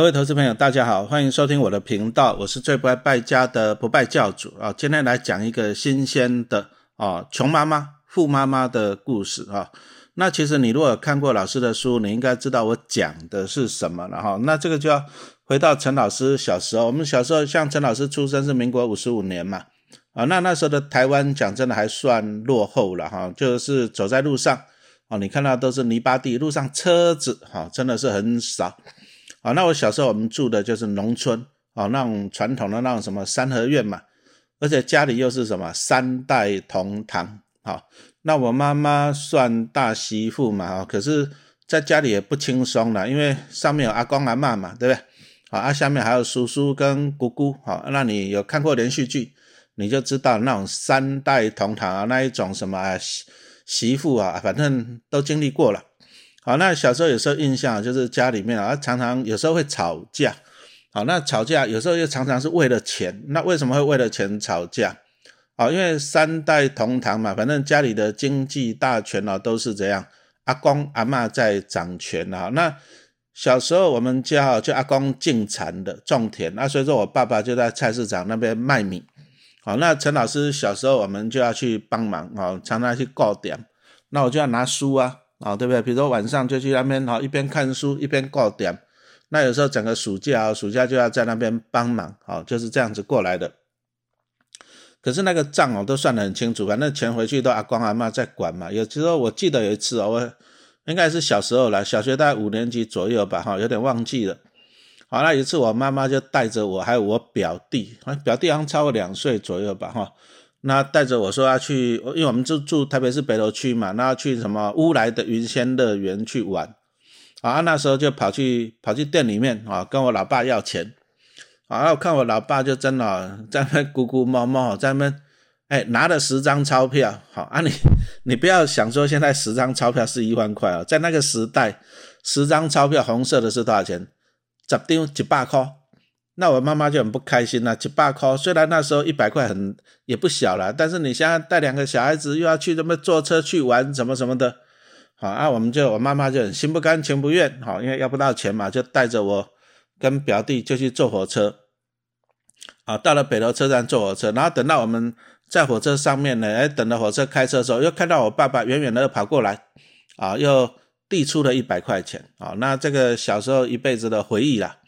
各位投资朋友，大家好，欢迎收听我的频道，我是最不爱败家的不败教主啊。今天来讲一个新鲜的啊，穷妈妈、富妈妈的故事啊。那其实你如果看过老师的书，你应该知道我讲的是什么了哈。那这个就要回到陈老师小时候，我们小时候像陈老师出生是民国五十五年嘛啊，那那时候的台湾讲真的还算落后了哈，就是走在路上啊，你看到都是泥巴地，路上车子哈真的是很少。啊，那我小时候我们住的就是农村，啊，那种传统的那种什么三合院嘛，而且家里又是什么三代同堂，好，那我妈妈算大媳妇嘛，哈，可是在家里也不轻松了，因为上面有阿公阿妈嘛，对不对？好，啊，下面还有叔叔跟姑姑，好，那你有看过连续剧，你就知道那种三代同堂啊，那一种什么媳媳妇啊，反正都经历过了。好，那小时候有时候印象就是家里面啊，常常有时候会吵架。好，那吵架有时候又常常是为了钱。那为什么会为了钱吵架？好，因为三代同堂嘛，反正家里的经济大权啊都是这样，阿公阿妈在掌权啊。那小时候我们家就阿公进产的种田，那所以说我爸爸就在菜市场那边卖米。好，那陈老师小时候我们就要去帮忙啊，常常去告点，那我就要拿书啊。啊，对不对？比如说晚上就去那边，哈，一边看书一边过点。那有时候整个暑假，暑假就要在那边帮忙，好，就是这样子过来的。可是那个账哦，都算得很清楚，反正钱回去都阿公阿妈在管嘛。有时候我记得有一次哦，我应该是小时候了，小学大概五年级左右吧，哈，有点忘记了。好，那一次我妈妈就带着我还有我表弟，表弟好像超过两岁左右吧，哈。那带着我说要去，因为我们就住台北市北投区嘛，那要去什么乌来的云仙乐园去玩，啊，那时候就跑去跑去店里面啊，跟我老爸要钱，啊，我看我老爸就真的在那咕咕猫猫在那，哎，拿了十张钞票，好啊，你你不要想说现在十张钞票是一万块啊，在那个时代，十张钞票红色的是多少钱？十张一百块。那我妈妈就很不开心了，七八块，虽然那时候一百块很也不小了，但是你现在带两个小孩子又要去这么坐车去玩什么什么的，好啊，我们就我妈妈就很心不甘情不愿，好，因为要不到钱嘛，就带着我跟表弟就去坐火车，啊，到了北头车站坐火车，然后等到我们在火车上面呢，哎，等到火车开车的时候，又看到我爸爸远远的跑过来，啊，又递出了一百块钱，啊，那这个小时候一辈子的回忆啦。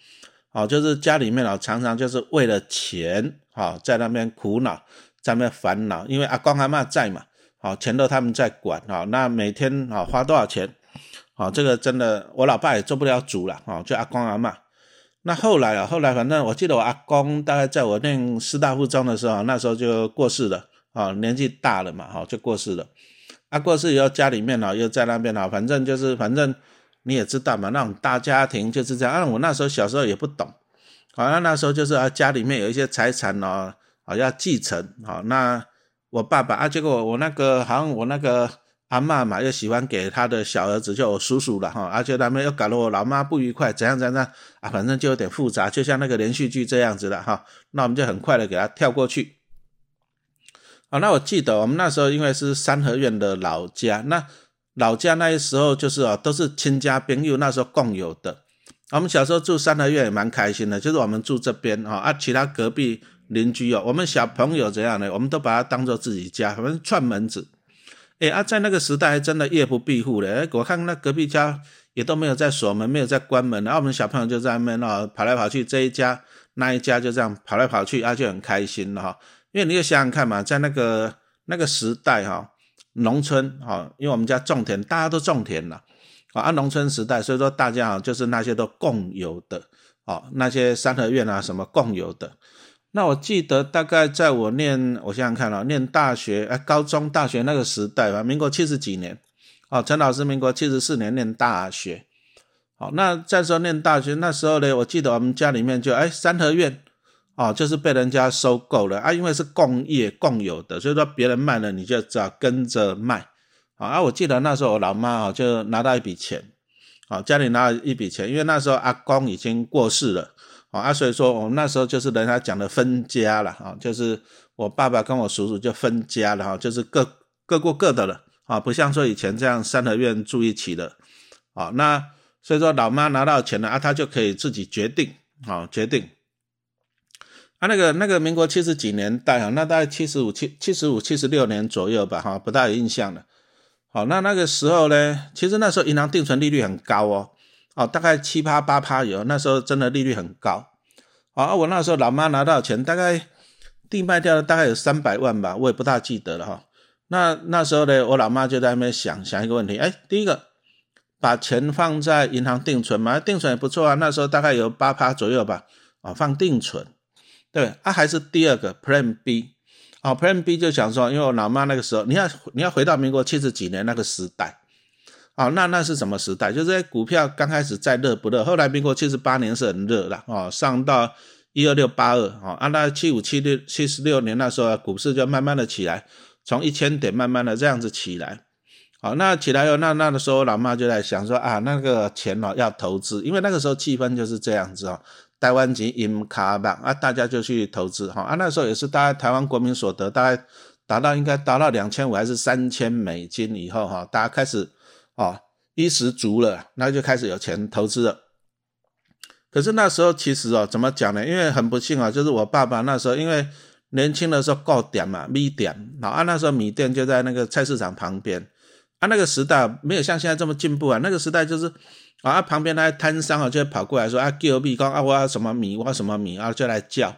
哦，就是家里面啊，常常就是为了钱，哈，在那边苦恼，在那边烦恼，因为阿公阿妈在嘛，好，钱都他们在管，哈，那每天啊花多少钱，好，这个真的我老爸也做不了主了，哦，就阿公阿妈。那后来啊，后来反正我记得我阿公大概在我念师大附中的时候，那时候就过世了，啊，年纪大了嘛，哈，就过世了。啊，过世以后家里面呢又在那边啊，反正就是反正。你也知道嘛，那种大家庭就是这样。啊，我那时候小时候也不懂，好像那时候就是啊，家里面有一些财产哦，啊要继承。好，那我爸爸啊，结果我那个好像我那个阿妈嘛，又喜欢给他的小儿子，就我叔叔了哈，而且他们又搞得我老妈不愉快，怎样怎样啊，反正就有点复杂，就像那个连续剧这样子的哈。那我们就很快的给他跳过去。好，那我记得我们那时候因为是三合院的老家，那。老家那些时候就是啊，都是亲家朋友那时候共有的。我们小时候住三合院也蛮开心的，就是我们住这边啊，啊，其他隔壁邻居哦，我们小朋友怎样呢？我们都把它当做自己家，反正串门子。哎啊，在那个时代还真的夜不闭户的。我看那隔壁家也都没有在锁门，没有在关门，然后我们小朋友就在那边哦跑来跑去，这一家那一家就这样跑来跑去，啊，就很开心了哈。因为你就想想看嘛，在那个那个时代哈。农村啊，因为我们家种田，大家都种田了，啊，农村时代，所以说大家啊，就是那些都共有的，哦，那些三合院啊什么共有的。那我记得大概在我念，我想想看啊，念大学，哎，高中、大学那个时代吧，民国七十几年，哦，陈老师民国七十四年念大学，好，那再说念大学那时候呢，我记得我们家里面就哎三合院。哦，就是被人家收购了啊，因为是共业共有的，所以说别人卖了，你就只要跟着卖。啊，我记得那时候我老妈啊就拿到一笔钱，啊，家里拿了一笔钱，因为那时候阿公已经过世了，啊，所以说我们那时候就是人家讲的分家了，啊，就是我爸爸跟我叔叔就分家了，哈，就是各各过各的了，啊，不像说以前这样三合院住一起的，啊，那所以说老妈拿到钱了啊，他就可以自己决定，啊决定。啊，那个那个民国七十几年代啊，那大概七十五七七十五七十六年左右吧，哈，不大有印象了。好，那那个时候呢，其实那时候银行定存利率很高哦，哦，大概七趴八趴有，那时候真的利率很高。啊，我那时候老妈拿到钱，大概地卖掉了，大概有三百万吧，我也不大记得了哈。那那时候呢，我老妈就在那边想想一个问题，哎，第一个把钱放在银行定存嘛，定存也不错啊，那时候大概有八趴左右吧，啊，放定存。对啊，还是第二个 Plan B，哦，Plan B 就想说，因为我老妈那个时候，你要你要回到民国七十几年那个时代，哦，那那是什么时代？就是股票刚开始在热不热？后来民国七十八年是很热了，哦，上到一二六八二，哦，按那七五七六七十六年那时候股市就慢慢的起来，从一千点慢慢的这样子起来，好，那起来后，那那个时候老妈就在想说啊，那个钱哦要投资，因为那个时候气氛就是这样子哦。台湾级银卡吧啊，大家就去投资哈啊，那时候也是大概台湾国民所得大概达到应该达到两千五还是三千美金以后哈，大家开始哦衣食足了，那就开始有钱投资了。可是那时候其实哦怎么讲呢？因为很不幸啊，就是我爸爸那时候因为年轻的时候够点嘛米点，啊那时候米店就在那个菜市场旁边啊，那个时代没有像现在这么进步啊，那个时代就是。啊，旁边那些摊商啊，就会跑过来说啊，叫米讲啊，我要什么米，我要什么米啊，就来叫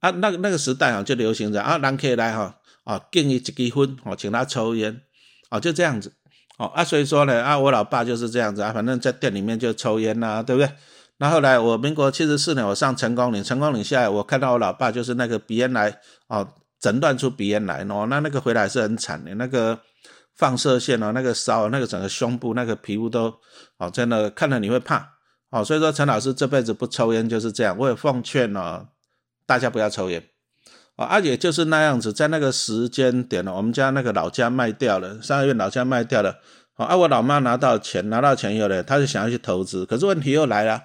啊。那那个时代啊，就流行着啊，人可以来哈啊，给你一支烟，哦，请他抽烟，哦，就这样子，哦啊，所以说呢啊，我老爸就是这样子啊，反正在店里面就抽烟呐，对不对？那后来我民国七十四年，我上成功岭，成功岭下来，我看到我老爸就是那个鼻炎来哦，诊断出鼻炎来哦，那那个回来是很惨的，那个。放射线哦，那个烧，那个整个胸部那个皮肤都，哦，真的看了你会怕，哦，所以说陈老师这辈子不抽烟就是这样，我也奉劝哦，大家不要抽烟，啊，而且就是那样子，在那个时间点呢，我们家那个老家卖掉了，上个月老家卖掉了，啊，我老妈拿到钱，拿到钱以后呢，她就想要去投资，可是问题又来了，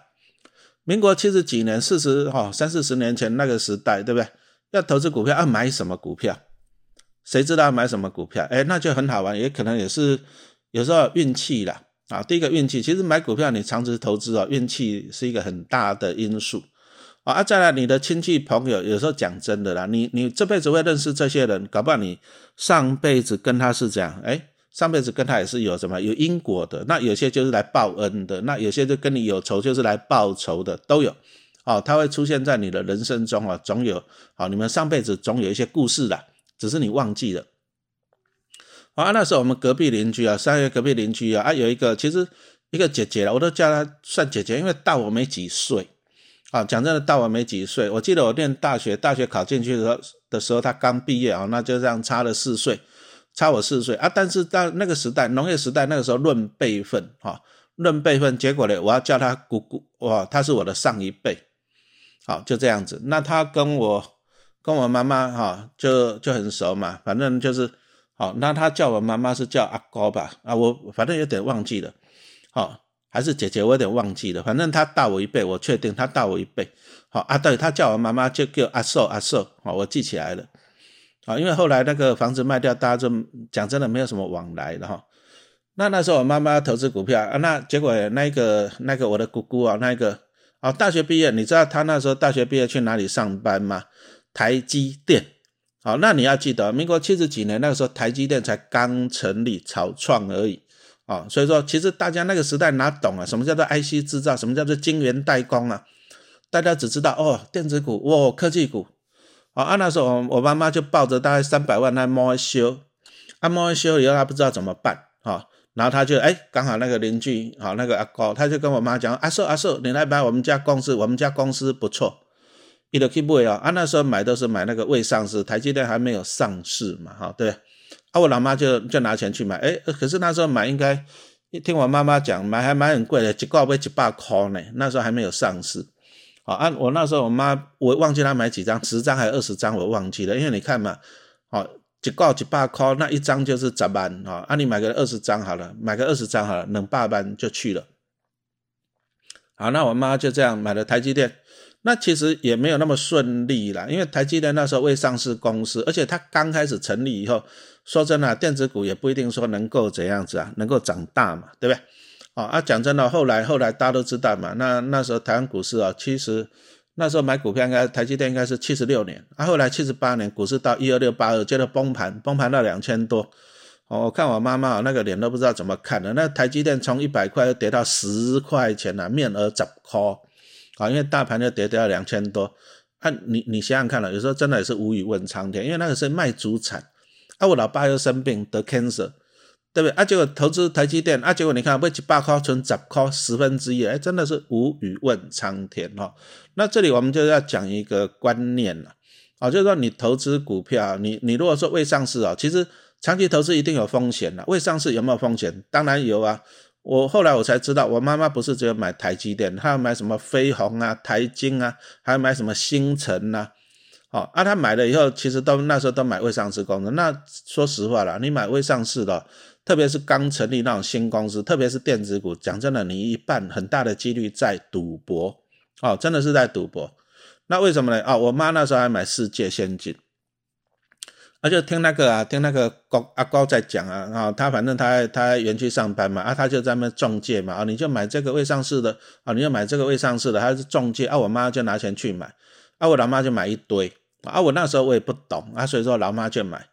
民国七十几年，四十哈三四十年前那个时代，对不对？要投资股票，要买什么股票？谁知道买什么股票？哎，那就很好玩，也可能也是有时候运气啦。啊。第一个运气，其实买股票你长期投资哦，运气是一个很大的因素啊。再来，你的亲戚朋友，有时候讲真的啦，你你这辈子会认识这些人，搞不好你上辈子跟他是这样，哎，上辈子跟他也是有什么有因果的。那有些就是来报恩的，那有些就跟你有仇，就是来报仇的，都有。哦，他会出现在你的人生中啊，总有。好，你们上辈子总有一些故事的。只是你忘记了，啊，那时候我们隔壁邻居啊，三月隔壁邻居啊，啊，有一个其实一个姐姐了，我都叫她算姐姐，因为大我没几岁，啊，讲真的大我没几岁。我记得我念大学，大学考进去的时候的时候，她刚毕业啊，那就这样差了四岁，差我四岁啊。但是到那个时代，农业时代那个时候论辈分，哈，论辈分，结果呢，我要叫她姑姑，哇，她是我的上一辈，好，就这样子。那她跟我。跟我妈妈哈就就很熟嘛，反正就是好，那他叫我妈妈是叫阿高吧，啊我反正有点忘记了，好还是姐姐我有点忘记了，反正他大我一辈，我确定他大我一辈，好啊对，他叫我妈妈就叫阿寿阿寿，好我记起来了，好因为后来那个房子卖掉，大家就讲真的没有什么往来了哈，那那时候我妈妈投资股票啊，那结果那个那个我的姑姑啊，那个啊大学毕业，你知道他那时候大学毕业去哪里上班吗？台积电，好，那你要记得，民国七十几年那个时候，台积电才刚成立、草创而已，啊，所以说其实大家那个时代哪懂啊？什么叫做 IC 制造？什么叫做晶圆代工啊？大家只知道哦，电子股，哇，科技股，啊，那时候我妈妈就抱着大概三百万来摸一修，啊，摸一修以后她不知道怎么办，啊，然后她就哎，刚好那个邻居，好，那个阿高，他就跟我妈讲，阿寿阿寿，你来买我们家公司，我们家公司不错。一路去买啊，啊那时候买都是买那个未上市，台积电还没有上市嘛，哈，对，啊我老妈就就拿钱去买，哎，可是那时候买应该，听我妈妈讲买还买很贵的，一个要一百块呢，那时候还没有上市，好，啊我那时候我妈我忘记她买几张，十张还是二十张我忘记了，因为你看嘛，好一个一百块，那一张就是十万，啊，啊你买个二十张好了，买个二十张好了，能八万就去了，好，那我妈就这样买了台积电。那其实也没有那么顺利啦，因为台积电那时候未上市公司，而且它刚开始成立以后，说真的，电子股也不一定说能够怎样子啊，能够长大嘛，对不对？好啊，讲真的，后来后来大家都知道嘛，那那时候台湾股市啊，其实那时候买股票应该台积电应该是七十六年，啊，后来七十八年股市到一二六八二，接着崩盘，崩盘到两千多。哦，我看我妈妈那个脸都不知道怎么看的。那台积电从一百块跌到十块钱了，面额十块，啊，因为大盘就跌掉两千多。啊，你你想想看了，有时候真的也是无语问苍天，因为那个是卖主产，啊，我老爸又生病得 cancer，对不对？啊，结果投资台积电，啊，结果你看被一百块存十块，十分之一，哎，真的是无语问苍天哈。那这里我们就要讲一个观念了，啊，就是说你投资股票，你你如果说未上市啊，其实。长期投资一定有风险的，未上市有没有风险？当然有啊！我后来我才知道，我妈妈不是只有买台积电，她要买什么飞鸿啊、台金啊，还要买什么星辰呐。好，啊，她买了以后，其实都那时候都买未上市公司。那说实话啦，你买未上市的，特别是刚成立那种新公司，特别是电子股，讲真的，你一半很大的几率在赌博，哦，真的是在赌博。那为什么呢？啊，我妈那时候还买世界先进。啊，就听那个啊，听那个高阿高在讲啊，啊，他反正他他园区上班嘛，啊，他就在那中介嘛，啊，你就买这个未上市的，啊，你就买这个未上市的，他是中介，啊，我妈就拿钱去买，啊，我老妈就买一堆，啊，我那时候我也不懂，啊，所以说老妈就买，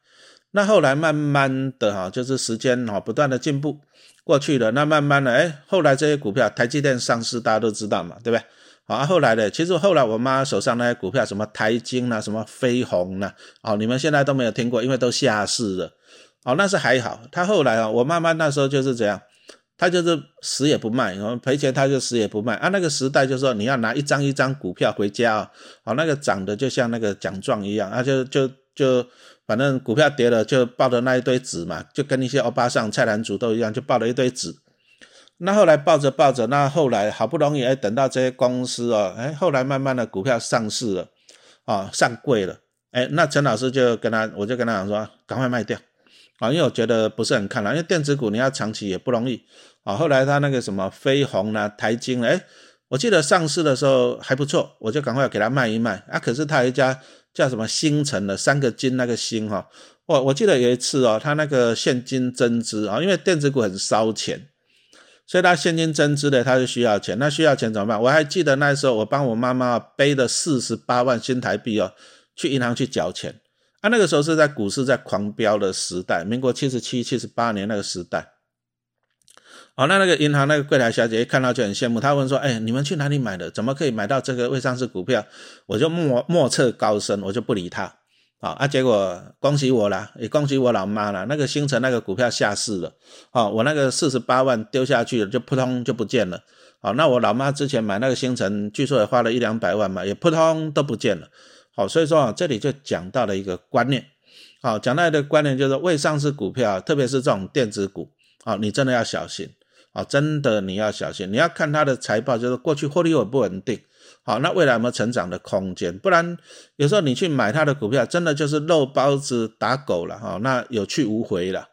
那后来慢慢的哈，就是时间哈不断的进步过去了，那慢慢的，哎，后来这些股票，台积电上市，大家都知道嘛，对不对？好，后来的，其实后来我妈手上那些股票，什么台金呐，什么飞鸿呐，哦，你们现在都没有听过，因为都下市了。哦，那是还好。她后来啊，我妈妈那时候就是这样，她就是死也不卖，然后赔钱她就死也不卖。啊，那个时代就是说你要拿一张一张股票回家啊，哦，那个涨的就像那个奖状一样，啊，就就就反正股票跌了就抱着那一堆纸嘛，就跟一些欧巴桑、菜篮族都一样，就抱了一堆纸。那后来抱着抱着，那后来好不容易哎等到这些公司哦，哎后来慢慢的股票上市了，啊上柜了，哎那陈老师就跟他，我就跟他讲说，赶快卖掉，啊因为我觉得不是很看好，因为电子股你要长期也不容易，啊后来他那个什么飞鸿啦、台金哎，我记得上市的时候还不错，我就赶快给他卖一卖，啊可是他有一家叫什么星辰的三个金那个星哈，我我记得有一次哦，他那个现金增资啊，因为电子股很烧钱。所以他现金增资的，他就需要钱。那需要钱怎么办？我还记得那时候，我帮我妈妈背了四十八万新台币哦，去银行去缴钱。啊，那个时候是在股市在狂飙的时代，民国七十七、七十八年那个时代。哦，那那个银行那个柜台小姐一看到就很羡慕，她问说：“哎，你们去哪里买的？怎么可以买到这个未上市股票？”我就莫莫测高深，我就不理她。啊啊！结果恭喜我啦，也恭喜我老妈啦。那个星辰那个股票下市了，啊，我那个四十八万丢下去了，就扑通就不见了。好，那我老妈之前买那个星辰，据说也花了一两百万嘛，也扑通都不见了。好，所以说啊，这里就讲到了一个观念。好，讲到一个观念就是未上市股票，特别是这种电子股，啊，你真的要小心。啊，真的你要小心，你要看它的财报，就是过去获利稳不稳定。好，那未来有没有成长的空间？不然有时候你去买它的股票，真的就是肉包子打狗了哈，那有去无回了。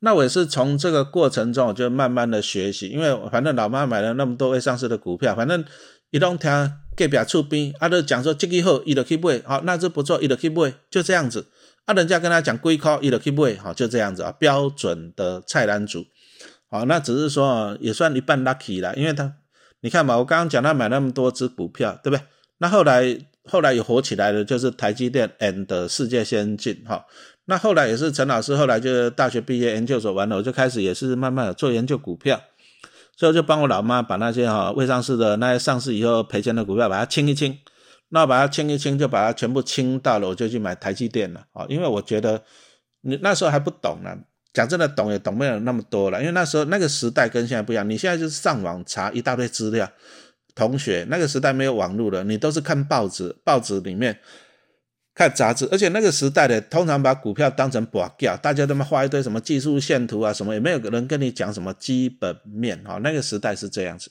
那我也是从这个过程中，我就慢慢的学习，因为反正老妈买了那么多未上市的股票，反正一动听隔壁出兵，啊，都讲说这个好，伊就去买，好，那只不错，伊就去买，就这样子。啊，人家跟他讲龟壳，伊就去买，好，就这样子啊，标准的菜篮子。好，那只是说也算一半 lucky 了，因为他。你看嘛，我刚刚讲他买那么多只股票，对不对？那后来后来有火起来的，就是台积电 and 世界先进哈。那后来也是陈老师，后来就大学毕业研究所完了，我就开始也是慢慢的做研究股票，所以就帮我老妈把那些哈未上市的那些上市以后赔钱的股票把它清一清，那把它清一清就把它全部清到了，我就去买台积电了啊，因为我觉得你那时候还不懂呢。讲真的，懂也懂不了那么多了，因为那时候那个时代跟现在不一样。你现在就是上网查一大堆资料，同学那个时代没有网络了，你都是看报纸，报纸里面看杂志，而且那个时代的通常把股票当成博价，大家他妈画一堆什么技术线图啊什么，也没有人跟你讲什么基本面啊。那个时代是这样子。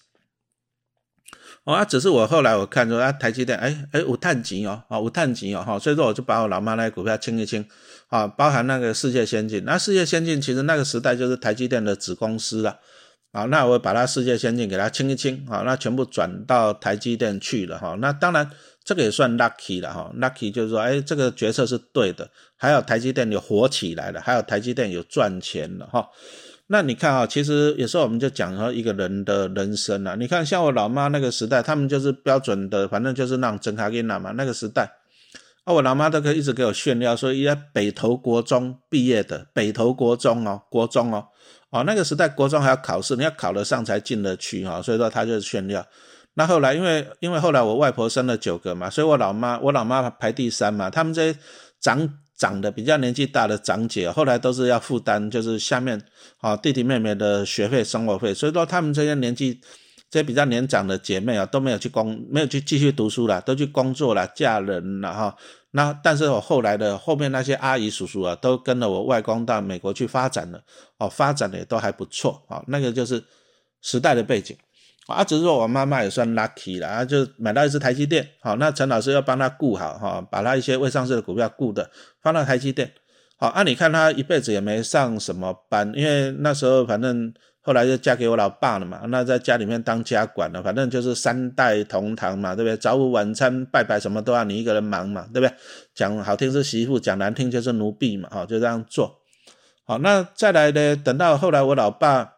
哦，啊，只是我后来我看说啊，台积电，哎哎，五碳级哦，啊，五碳级哦，哈，所以说我就把我老妈那些股票清一清，啊，包含那个世界先进，那世界先进其实那个时代就是台积电的子公司了，啊，那我把它世界先进给它清一清，啊，那全部转到台积电去了，哈，那当然这个也算 lucky 了，哈，lucky 就是说，哎，这个决策是对的，还有台积电有火起来了，还有台积电有赚钱了，哈。那你看啊，其实有时候我们就讲说一个人的人生啊，你看像我老妈那个时代，他们就是标准的，反正就是那种真卡给拿嘛，那个时代。啊，我老妈都可以一直给我炫耀，说一北投国中毕业的，北投国中哦，国中哦，哦，那个时代国中还要考试，你要考得上才进得去哈，所以说她就是炫耀。那后来因为因为后来我外婆生了九个嘛，所以我老妈我老妈排第三嘛，他们这些长长的比较年纪大的长姐，后来都是要负担就是下面啊弟弟妹妹的学费生活费，所以说他们这些年纪。这些比较年长的姐妹啊，都没有去工，没有去继续读书了，都去工作了，嫁人了哈。那但是我后来的后面那些阿姨叔叔啊，都跟了我外公到美国去发展了，哦，发展的也都还不错啊。那个就是时代的背景啊，只是说我妈妈也算 lucky 了啊，就买到一只台积电，好，那陈老师要帮他顾好哈，把他一些未上市的股票顾的放到台积电，好，啊，你看他一辈子也没上什么班，因为那时候反正。后来就嫁给我老爸了嘛，那在家里面当家管了，反正就是三代同堂嘛，对不对？早午晚餐拜拜什么都要你一个人忙嘛，对不对？讲好听是媳妇，讲难听就是奴婢嘛，好，就这样做。好，那再来呢？等到后来我老爸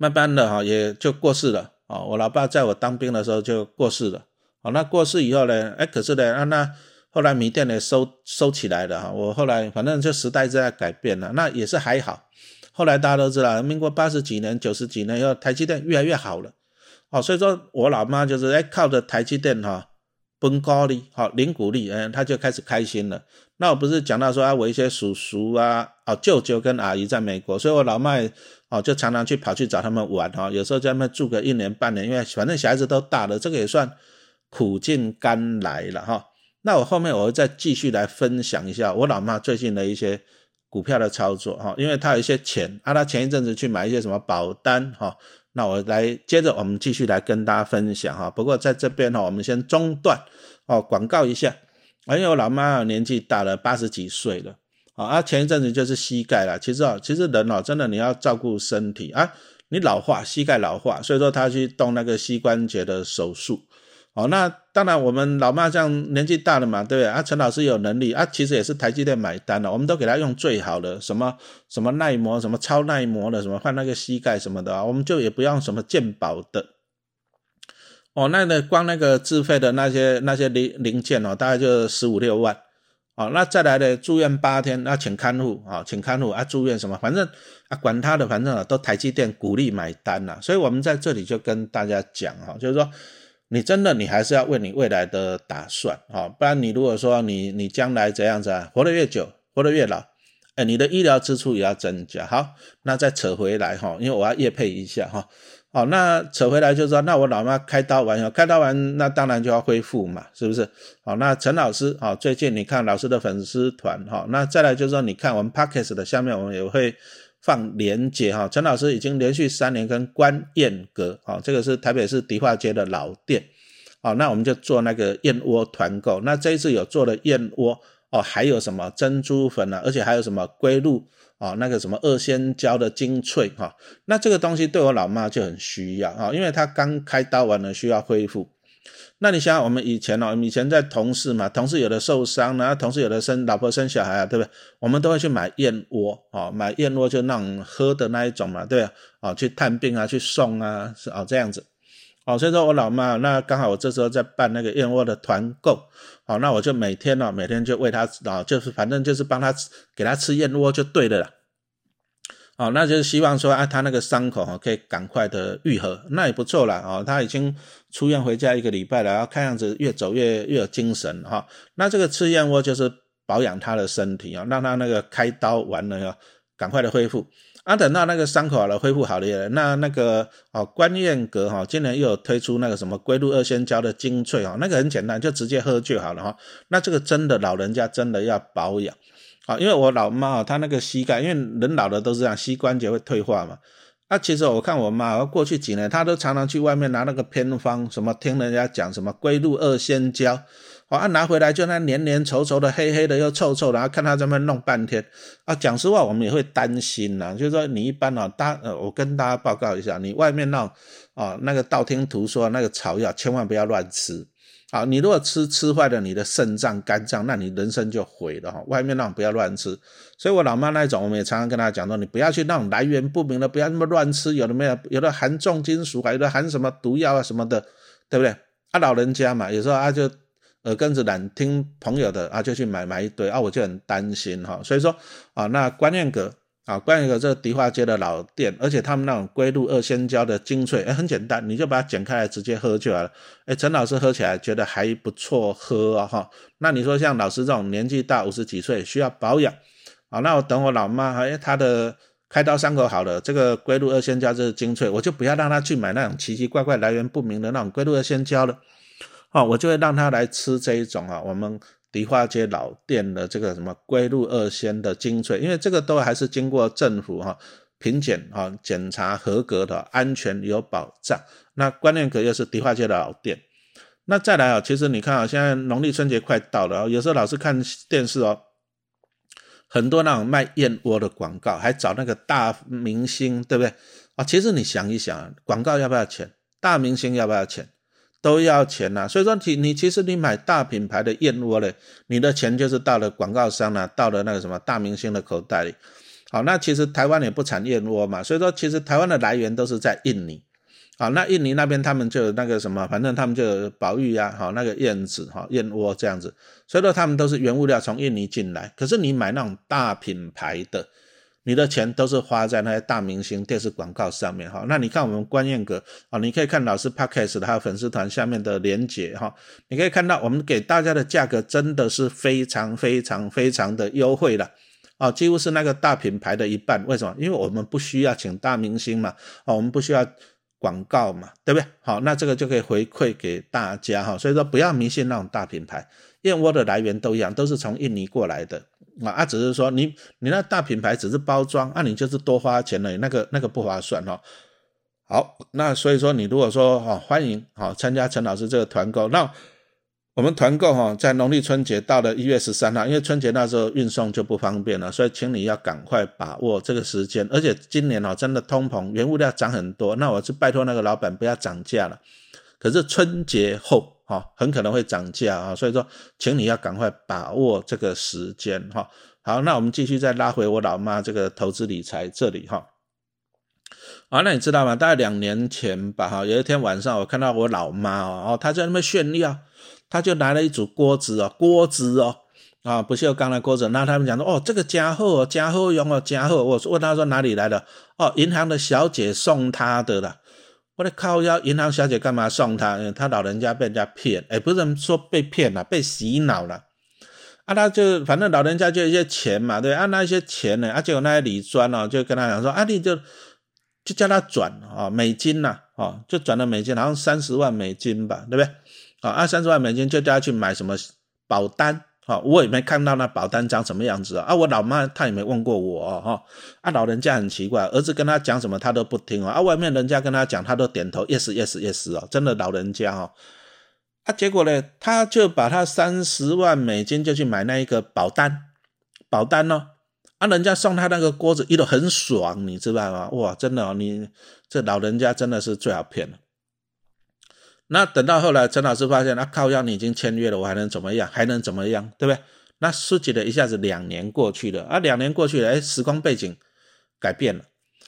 慢慢的哈，也就过世了。哦，我老爸在我当兵的时候就过世了。好，那过世以后呢？哎，可是呢，啊，那后来米店呢收收起来了哈。我后来反正就时代在改变了，那也是还好。后来大家都知道，民国八十几年、九十几年以后，台积电越来越好了，哦，所以说我老妈就是哎靠着台积电哈，奔高利，好零股利，嗯，她就开始开心了。那我不是讲到说啊，我一些叔叔啊、哦舅舅跟阿姨在美国，所以我老妈哦就常常去跑去找他们玩哈，有时候在那边住个一年半年，因为反正小孩子都大了，这个也算苦尽甘来了哈。那我后面我会再继续来分享一下我老妈最近的一些。股票的操作哈，因为他有一些钱啊，他前一阵子去买一些什么保单哈，那我来接着我们继续来跟大家分享哈。不过在这边哈，我们先中断哦，广告一下。因为我老妈年纪大了，八十几岁了啊，前一阵子就是膝盖了。其实啊，其实人哦，真的你要照顾身体啊，你老化，膝盖老化，所以说他去动那个膝关节的手术。哦，那当然，我们老妈这样年纪大了嘛，对不对啊？陈老师有能力啊，其实也是台积电买单的，我们都给他用最好的，什么什么耐磨，什么超耐磨的，什么换那个膝盖什么的，我们就也不用什么鉴宝的。哦，那那光那个自费的那些那些零零件哦，大概就十五六万。哦，那再来的住院八天，那请看护啊，请看护啊，住院什么，反正啊管他的，反正啊都台积电鼓励买单了，所以我们在这里就跟大家讲哈，就是说。你真的，你还是要为你未来的打算啊，不然你如果说你你将来怎样子啊，活得越久，活得越老，哎，你的医疗支出也要增加。好，那再扯回来哈，因为我要夜配一下哈。好，那扯回来就是说，那我老妈开刀完后，开刀完那当然就要恢复嘛，是不是？好，那陈老师啊，最近你看老师的粉丝团哈，那再来就是说，你看我们 Pockets 的下面我们也会。放连接哈，陈老师已经连续三年跟关燕阁，啊，这个是台北市迪化街的老店，哦，那我们就做那个燕窝团购，那这一次有做了燕窝，哦，还有什么珍珠粉啊，而且还有什么龟鹿，哦，那个什么二仙胶的精粹，哈，那这个东西对我老妈就很需要，啊，因为她刚开刀完了需要恢复。那你想想，我们以前哦，我们以前在同事嘛，同事有的受伤然后同事有的生老婆生小孩啊，对不对？我们都会去买燕窝哦，买燕窝就那种喝的那一种嘛，对吧？哦，去探病啊，去送啊，是哦这样子。哦，所以说我老妈那刚好我这时候在办那个燕窝的团购，哦，那我就每天呢，每天就喂她啊，就是反正就是帮她给她吃燕窝就对了啦。哦，那就是希望说啊，他那个伤口哈可以赶快的愈合，那也不错啦。哦，他已经出院回家一个礼拜了，然后看样子越走越越有精神哈。那这个吃燕窝就是保养他的身体啊，让他那个开刀完了要赶快的恢复。啊，等到那个伤口好了，恢复好了，那那个哦关燕阁哈，今年又有推出那个什么龟鹿二仙胶的精粹哈，那个很简单，就直接喝就好了哈。那这个真的老人家真的要保养。啊，因为我老妈啊，她那个膝盖，因为人老了都是这样，膝关节会退化嘛。那其实我看我妈，过去几年她都常常去外面拿那个偏方，什么听人家讲什么龟鹿二仙胶，啊拿回来就那黏黏稠稠的、黑黑的又臭臭的，然后看他这么弄半天。啊，讲实话，我们也会担心呐，就是说你一般啊，大呃，我跟大家报告一下，你外面那啊那个道听途说那个草药，千万不要乱吃。好，你如果吃吃坏了你的肾脏、肝脏，那你人生就毁了哈。外面那种不要乱吃。所以我老妈那种，我们也常常跟她讲说，你不要去那种来源不明的，不要那么乱吃，有的没有，有的含重金属，有的含什么毒药啊什么的，对不对？啊，老人家嘛，有时候啊就耳根子懒，听朋友的啊就去买买一堆啊，我就很担心哈。所以说啊，那观念阁。啊，关于个这个迪化街的老店，而且他们那种龟鹿二仙胶的精粹，哎，很简单，你就把它剪开来直接喝就好了。哎，陈老师喝起来觉得还不错喝啊哈。那你说像老师这种年纪大五十几岁需要保养，啊，那我等我老妈，哎，她的开刀伤口好了，这个龟鹿二仙胶这是精粹，我就不要让她去买那种奇奇怪怪来源不明的那种龟鹿二仙胶了，哦，我就会让他来吃这一种啊，我们。迪化街老店的这个什么龟鹿二仙的精粹，因为这个都还是经过政府哈品检哈检查合格的，安全有保障。那关键可又是迪化街的老店。那再来啊，其实你看啊，现在农历春节快到了，有时候老是看电视哦，很多那种卖燕窝的广告，还找那个大明星，对不对啊？其实你想一想，广告要不要钱？大明星要不要钱？都要钱呐，所以说你你其实你买大品牌的燕窝嘞，你的钱就是到了广告商了，到了那个什么大明星的口袋里。好，那其实台湾也不产燕窝嘛，所以说其实台湾的来源都是在印尼。好，那印尼那边他们就有那个什么，反正他们就有保育呀，好那个燕子哈燕窝这样子，所以说他们都是原物料从印尼进来。可是你买那种大品牌的。你的钱都是花在那些大明星电视广告上面哈，那你看我们关彦阁啊，你可以看老师 podcast 还有粉丝团下面的连结哈，你可以看到我们给大家的价格真的是非常非常非常的优惠了啊，几乎是那个大品牌的一半。为什么？因为我们不需要请大明星嘛，啊，我们不需要广告嘛，对不对？好，那这个就可以回馈给大家哈，所以说不要迷信那种大品牌，燕窝的来源都一样，都是从印尼过来的。啊，啊，只是说你你那大品牌只是包装，那你就是多花钱了，那个那个不划算哦。好，那所以说你如果说哈欢迎哈参加陈老师这个团购，那我们团购哈在农历春节到了一月十三号，因为春节那时候运送就不方便了，所以请你要赶快把握这个时间。而且今年哦真的通膨，原物料涨很多，那我是拜托那个老板不要涨价了。可是春节后。哈，很可能会涨价啊，所以说，请你要赶快把握这个时间哈。好，那我们继续再拉回我老妈这个投资理财这里哈。啊，那你知道吗？大概两年前吧，哈，有一天晚上我看到我老妈哦，她在那边炫耀，她就拿了一组锅子哦，锅子哦，啊，不锈钢的锅子。那他们讲说，哦，这个加厚，加厚用哦，加厚。我问她说哪里来的？哦，银行的小姐送他的了。我的靠！要银行小姐干嘛送他？他老人家被人家骗，哎，不是说被骗了，被洗脑了。啊，他就反正老人家就一些钱嘛，对，啊，那一些钱呢，啊，结果那些李专哦，就跟他讲说，啊，你就就叫他转啊，美金呐，哦，就转了美金，好像三十万美金吧，对不对？啊，啊，三十万美金就叫他去买什么保单。我也没看到那保单长什么样子啊！啊，我老妈她也没问过我哈。啊，老人家很奇怪，儿子跟他讲什么他都不听啊。啊，外面人家跟他讲，他都点头，yes yes yes 哦，真的老人家哦。啊，结果呢，他就把他三十万美金就去买那一个保单，保单哦。啊，人家送他那个锅子，一都很爽，你知道吗？哇，真的哦，你这老人家真的是最好骗了。那等到后来，陈老师发现，那靠药你已经签约了，我还能怎么样？还能怎么样？对不对？那书记的一下子两年过去了啊，两年过去了，哎，时光背景改变了。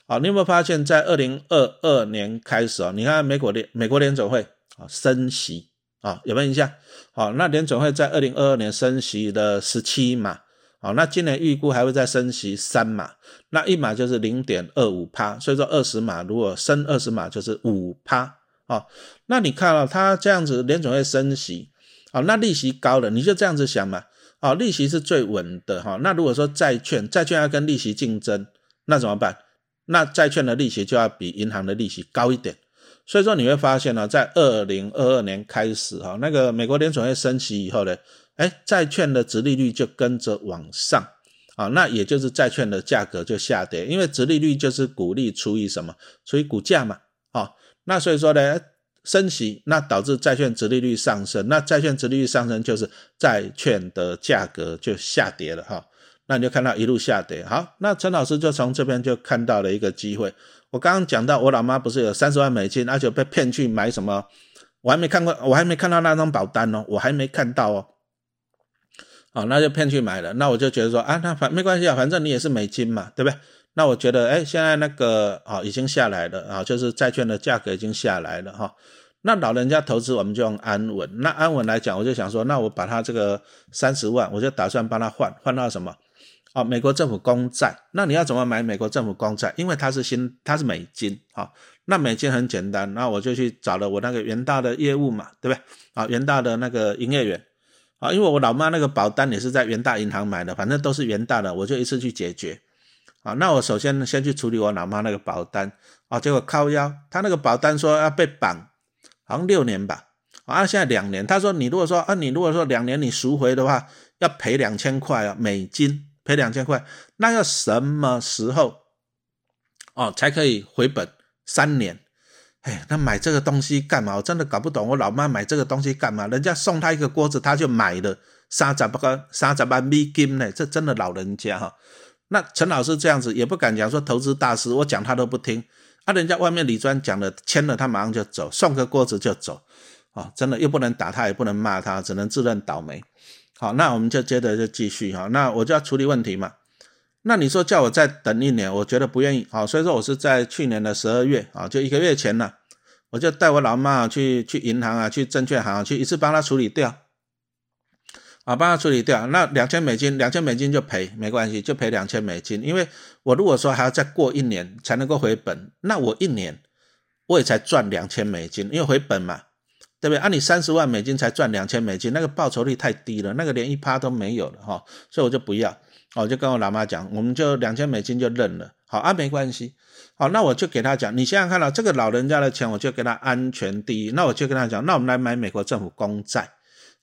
好，你有没有发现，在二零二二年开始啊？你看美国联美国联总会啊升息啊，有没有印象？好，那联总会在二零二二年升息的十七码，好，那今年预估还会再升息三码，那一码就是零点二五趴，所以说二十码如果升二十码就是五趴。哦，那你看了他这样子，联总会升息，哦，那利息高了，你就这样子想嘛，哦，利息是最稳的哈。那如果说债券，债券要跟利息竞争，那怎么办？那债券的利息就要比银行的利息高一点。所以说你会发现呢，在二零二二年开始哈，那个美国联总会升息以后呢，哎，债券的值利率就跟着往上，啊，那也就是债券的价格就下跌，因为值利率就是股利除以什么，除以股价嘛，那所以说呢，升息那导致债券值利率上升，那债券值利率上升就是债券的价格就下跌了哈。那你就看到一路下跌。好，那陈老师就从这边就看到了一个机会。我刚刚讲到我老妈不是有三十万美金，而且被骗去买什么我还没看过，我还没看到那张保单哦，我还没看到哦。好，那就骗去买了。那我就觉得说啊，那反没关系啊，反正你也是美金嘛，对不对？那我觉得，哎，现在那个啊已经下来了啊，就是债券的价格已经下来了哈。那老人家投资我们就用安稳。那安稳来讲，我就想说，那我把他这个三十万，我就打算帮他换换到什么？哦，美国政府公债。那你要怎么买美国政府公债？因为它是新，它是美金啊。那美金很简单，那我就去找了我那个元大的业务嘛，对不对？啊，元大的那个营业员。啊，因为我老妈那个保单也是在元大银行买的，反正都是元大的，我就一次去解决。啊，那我首先先去处理我老妈那个保单。啊，结果靠腰，他那个保单说要被绑，好像六年吧。啊，现在两年。他说你如果说啊，你如果说两年你赎回的话，要赔两千块啊，美金赔两千块，那要什么时候哦才可以回本？三年。哎，那买这个东西干嘛？我真的搞不懂。我老妈买这个东西干嘛？人家送她一个锅子，她就买了三十八个三十八美金呢。这真的老人家哈。那陈老师这样子也不敢讲说投资大师，我讲他都不听。啊，人家外面李专讲的，签了他马上就走，送个锅子就走。啊，真的又不能打他，也不能骂他，只能自认倒霉。好，那我们就接着就继续哈。那我就要处理问题嘛。那你说叫我再等一年，我觉得不愿意啊，所以说我是在去年的十二月啊，就一个月前呢，我就带我老妈去去银行啊，去证券行去一次帮他处理掉，啊，帮他处理掉，那两千美金，两千美金就赔，没关系，就赔两千美金，因为我如果说还要再过一年才能够回本，那我一年我也才赚两千美金，因为回本嘛，对不对？按你三十万美金才赚两千美金，那个报酬率太低了，那个连一趴都没有了哈，所以我就不要。我就跟我老妈讲，我们就两千美金就认了，好啊，没关系，好，那我就给他讲，你现在看到这个老人家的钱，我就给他安全第一，那我就跟他讲，那我们来买美国政府公债，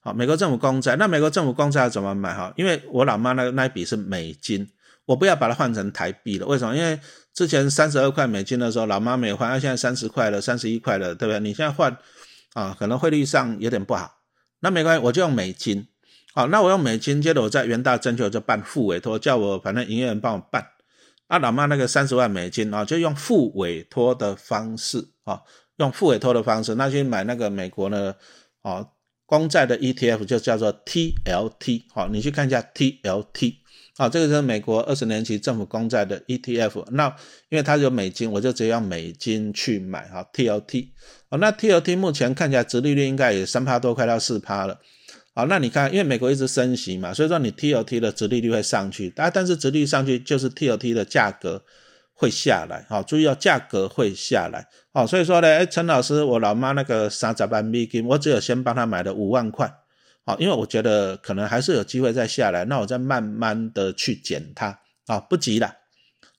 好，美国政府公债，那美国政府公债要怎么买哈？因为我老妈那那一笔是美金，我不要把它换成台币了，为什么？因为之前三十二块美金的时候，老妈没有换，那现在三十块了，三十一块了，对不对？你现在换啊，可能汇率上有点不好，那没关系，我就用美金。好，那我用美金，接着我在元大证券就办副委托，叫我反正营业员帮我办。啊，老妈那个三十万美金啊，就用副委托的方式啊，用副委托的方式，那去买那个美国的啊公债的 ETF，就叫做 TLT。好，你去看一下 TLT。好，这个是美国二十年期政府公债的 ETF。那因为它有美金，我就直接用美金去买哈 TLT。哦，那 TLT 目前看起来殖利率应该也三趴多，快到四趴了。好，那你看，因为美国一直升息嘛，所以说你 TLT 的殖利率会上去，但但是殖利率上去就是 TLT 的价格会下来。好，注意哦，价格会下来。好，所以说呢，哎，陈老师，我老妈那个三十万美金，我只有先帮她买了五万块。好，因为我觉得可能还是有机会再下来，那我再慢慢的去减它。啊，不急了，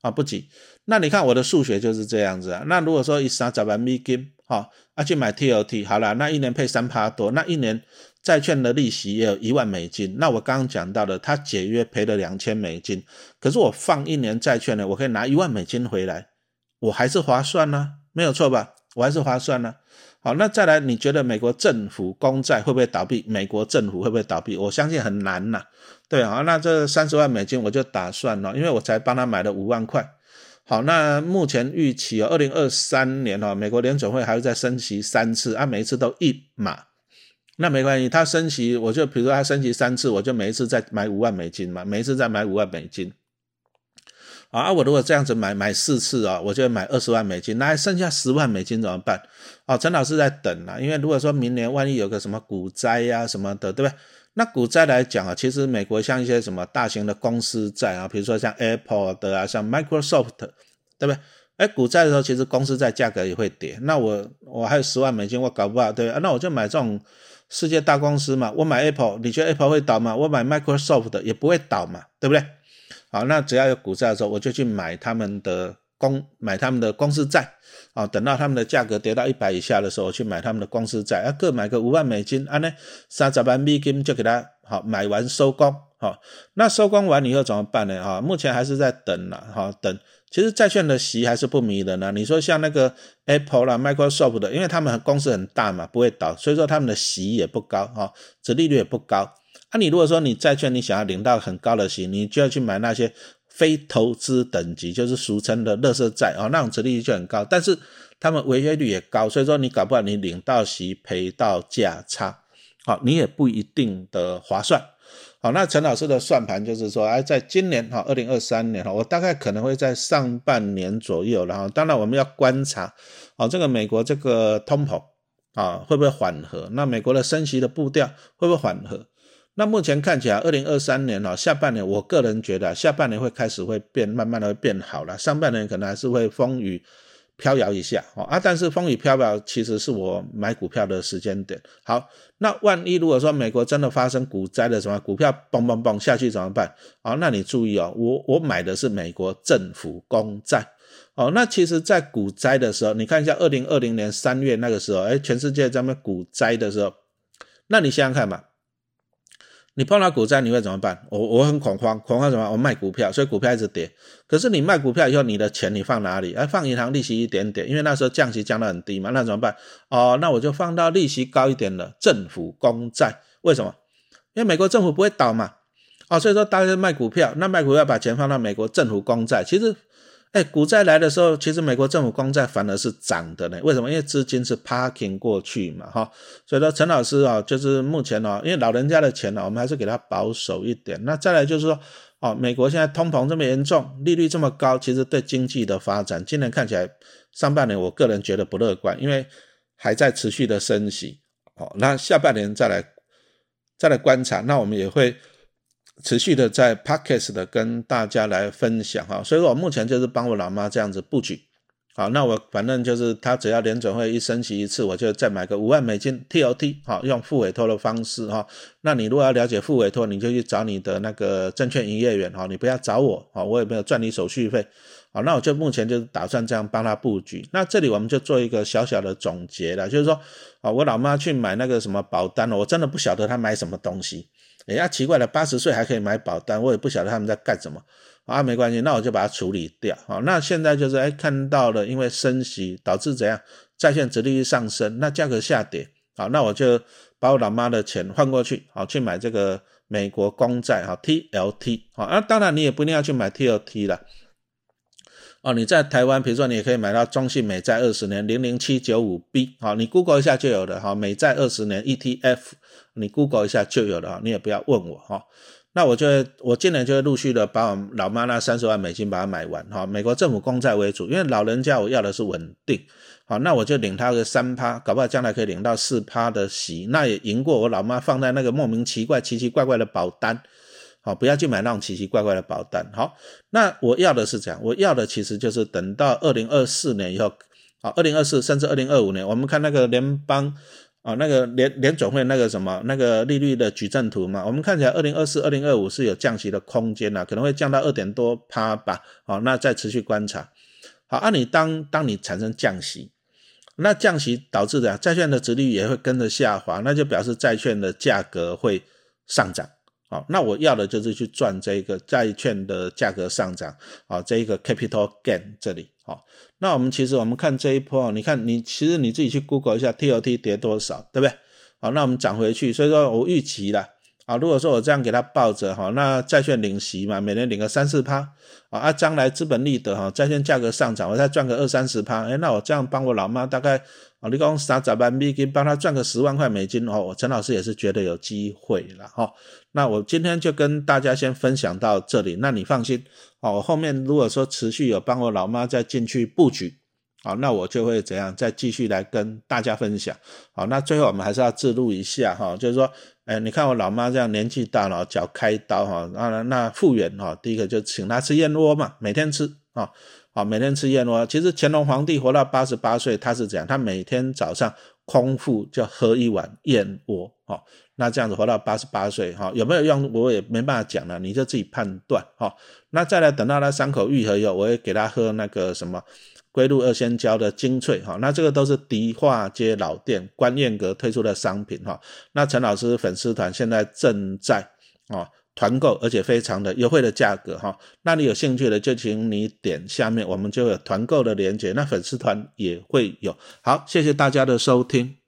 啊，不急。那你看我的数学就是这样子啊。那如果说一三十万美金，好，啊去买 T O T，好了，那一年配三趴多，那一年。债券的利息也有一万美金，那我刚刚讲到的，他解约赔了两千美金，可是我放一年债券呢，我可以拿一万美金回来，我还是划算呢，没有错吧？我还是划算呢。好，那再来，你觉得美国政府公债会不会倒闭？美国政府会不会倒闭？我相信很难呐。对啊，那这三十万美金我就打算了，因为我才帮他买了五万块。好，那目前预期哦，二零二三年哦，美国联准会还会再升息三次，啊，每一次都一码。那没关系，他升息，我就比如说他升息三次，我就每一次再买五万美金嘛，每一次再买五万美金。啊，我如果这样子买买四次啊，我就买二十万美金，那还剩下十万美金怎么办？哦，陈老师在等啊，因为如果说明年万一有个什么股灾呀什么的，对不对？那股灾来讲啊，其实美国像一些什么大型的公司债啊，比如说像 Apple 的啊，像 Microsoft，对不对？哎，股债的时候，其实公司债价格也会跌。那我我还有十万美金，我搞不好，对啊，那我就买这种。世界大公司嘛，我买 Apple，你觉得 Apple 会倒吗？我买 Microsoft 的也不会倒嘛，对不对？好，那只要有股债的时候，我就去买他们的公买他们的公司债啊。等到他们的价格跌到一百以下的时候，去买他们的公司债，啊，各买个五万美金，啊呢，三十万美金就给他好买完收工，好，那收工完以后怎么办呢？啊，目前还是在等了，哈，等。其实债券的息还是不迷人呢。你说像那个 Apple 啦、Microsoft 的，因为他们公司很大嘛，不会倒，所以说他们的息也不高哈，折利率也不高。那你如果说你债券你想要领到很高的息，你就要去买那些非投资等级，就是俗称的垃圾债啊，那种折利率就很高。但是他们违约率也高，所以说你搞不好你领到息赔到价差，好，你也不一定的划算。好，那陈老师的算盘就是说，哎，在今年哈，二零二三年哈，我大概可能会在上半年左右，然后当然我们要观察，哦，这个美国这个通膨啊会不会缓和？那美国的升息的步调会不会缓和？那目前看起来，二零二三年哦，下半年我个人觉得下半年会开始会变，慢慢的会变好了，上半年可能还是会风雨。飘摇一下哦啊，但是风雨飘摇其实是我买股票的时间点。好，那万一如果说美国真的发生股灾的什么股票嘣嘣嘣下去怎么办？哦，那你注意哦，我我买的是美国政府公债哦。那其实，在股灾的时候，你看一下二零二零年三月那个时候，哎，全世界在那股灾的时候，那你想想看嘛。你碰到股灾你会怎么办？我我很恐慌，恐慌什么？我卖股票，所以股票一直跌。可是你卖股票以后，你的钱你放哪里？哎，放银行利息一点点，因为那时候降息降得很低嘛。那怎么办？哦，那我就放到利息高一点的政府公债。为什么？因为美国政府不会倒嘛。哦，所以说大家卖股票，那卖股票把钱放到美国政府公债，其实。哎，股债来的时候，其实美国政府公债反而是涨的呢。为什么？因为资金是 parking 过去嘛，哈。所以说，陈老师啊，就是目前哦，因为老人家的钱呢，我们还是给他保守一点。那再来就是说，哦，美国现在通膨这么严重，利率这么高，其实对经济的发展，今年看起来上半年我个人觉得不乐观，因为还在持续的升息。哦，那下半年再来再来观察，那我们也会。持续的在 Podcast 的跟大家来分享哈，所以我目前就是帮我老妈这样子布局，好，那我反正就是他只要联准会一升息一次，我就再买个五万美金 TOT 好，用付委托的方式哈。那你如果要了解付委托，你就去找你的那个证券营业员哈，你不要找我哈，我也没有赚你手续费，好，那我就目前就是打算这样帮他布局。那这里我们就做一个小小的总结了，就是说啊，我老妈去买那个什么保单我真的不晓得她买什么东西。哎呀，奇怪了，八十岁还可以买保单，我也不晓得他们在干什么啊。没关系，那我就把它处理掉啊。那现在就是哎，看到了，因为升息导致怎样，在线殖利率上升，那价格下跌好，那我就把我老妈的钱换过去好，去买这个美国公债哈，TLT 好那。当然你也不一定要去买 TLT 了。哦，你在台湾，比如说你也可以买到中信美债二十年零零七九五 B，好，你 Google 一下就有了哈，美债二十年 ETF，你 Google 一下就有了哈，你也不要问我哈。那我就我今年就会陆续的把我老妈那三十万美金把它买完哈，美国政府公债为主，因为老人家我要的是稳定，好，那我就领他个三趴，搞不好将来可以领到四趴的息，那也赢过我老妈放在那个莫名奇怪、奇奇怪怪的保单。好，不要去买那种奇奇怪怪的保单。好，那我要的是这样，我要的其实就是等到二零二四年以后，好，二零二四甚至二零二五年，我们看那个联邦啊，那个联联总会那个什么那个利率的矩阵图嘛，我们看起来二零二四、二零二五是有降息的空间呐，可能会降到二点多趴吧。好，那再持续观察。好，按你当当你产生降息，那降息导致的债券的值率也会跟着下滑，那就表示债券的价格会上涨。好，那我要的就是去赚这个债券的价格上涨，啊，这一个 capital gain 这里，好，那我们其实我们看这一波，你看你其实你自己去 Google 一下 TOT 跌多少，对不对？好，那我们涨回去，所以说我预期了。啊，如果说我这样给他抱着哈，那债券领息嘛，每年领个三四趴啊，啊，将来资本利得哈，债券价格上涨，我再赚个二三十趴，哎，那我这样帮我老妈大概啊，你讲三十万美金，帮他赚个十万块美金哦，我陈老师也是觉得有机会了哈。那我今天就跟大家先分享到这里，那你放心哦，我后面如果说持续有帮我老妈再进去布局。好，那我就会怎样再继续来跟大家分享。好，那最后我们还是要自录一下哈，就是说，哎，你看我老妈这样年纪大了，脚开刀哈，那那复原哈，第一个就请她吃燕窝嘛，每天吃啊，好，每天吃燕窝。其实乾隆皇帝活到八十八岁，他是这样，他每天早上空腹就喝一碗燕窝，哈，那这样子活到八十八岁，哈，有没有用我也没办法讲了，你就自己判断哈。那再来等到他伤口愈合以后，我会给他喝那个什么。归路二仙胶的精粹哈，那这个都是迪化街老店观燕阁推出的商品哈。那陈老师粉丝团现在正在啊团购，而且非常的优惠的价格哈。那你有兴趣的就请你点下面，我们就有团购的链接，那粉丝团也会有。好，谢谢大家的收听。